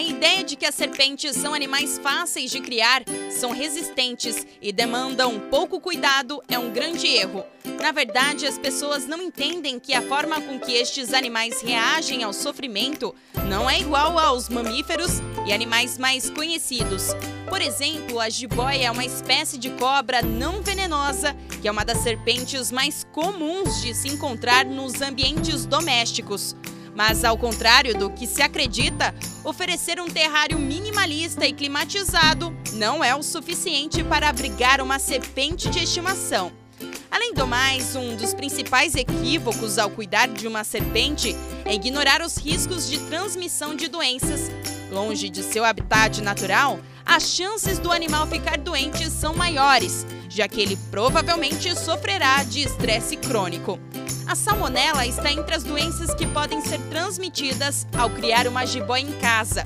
A ideia de que as serpentes são animais fáceis de criar, são resistentes e demandam pouco cuidado é um grande erro. Na verdade, as pessoas não entendem que a forma com que estes animais reagem ao sofrimento não é igual aos mamíferos e animais mais conhecidos. Por exemplo, a jiboia é uma espécie de cobra não venenosa, que é uma das serpentes mais comuns de se encontrar nos ambientes domésticos. Mas, ao contrário do que se acredita, oferecer um terrário minimalista e climatizado não é o suficiente para abrigar uma serpente de estimação. Além do mais, um dos principais equívocos ao cuidar de uma serpente é ignorar os riscos de transmissão de doenças. Longe de seu habitat natural, as chances do animal ficar doente são maiores, já que ele provavelmente sofrerá de estresse crônico. A salmonela está entre as doenças que podem ser transmitidas ao criar uma jiboia em casa.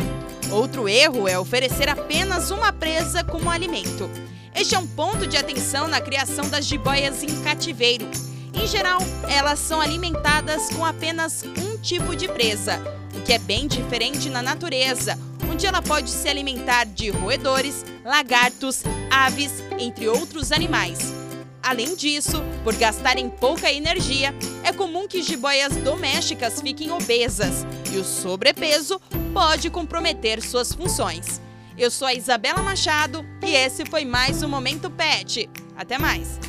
Outro erro é oferecer apenas uma presa como alimento. Este é um ponto de atenção na criação das jiboias em cativeiro. Em geral, elas são alimentadas com apenas um tipo de presa, o que é bem diferente na natureza, onde ela pode se alimentar de roedores, lagartos, aves, entre outros animais. Além disso, por gastarem pouca energia, comum que jiboias domésticas fiquem obesas e o sobrepeso pode comprometer suas funções. Eu sou a Isabela Machado e esse foi mais um Momento Pet. Até mais!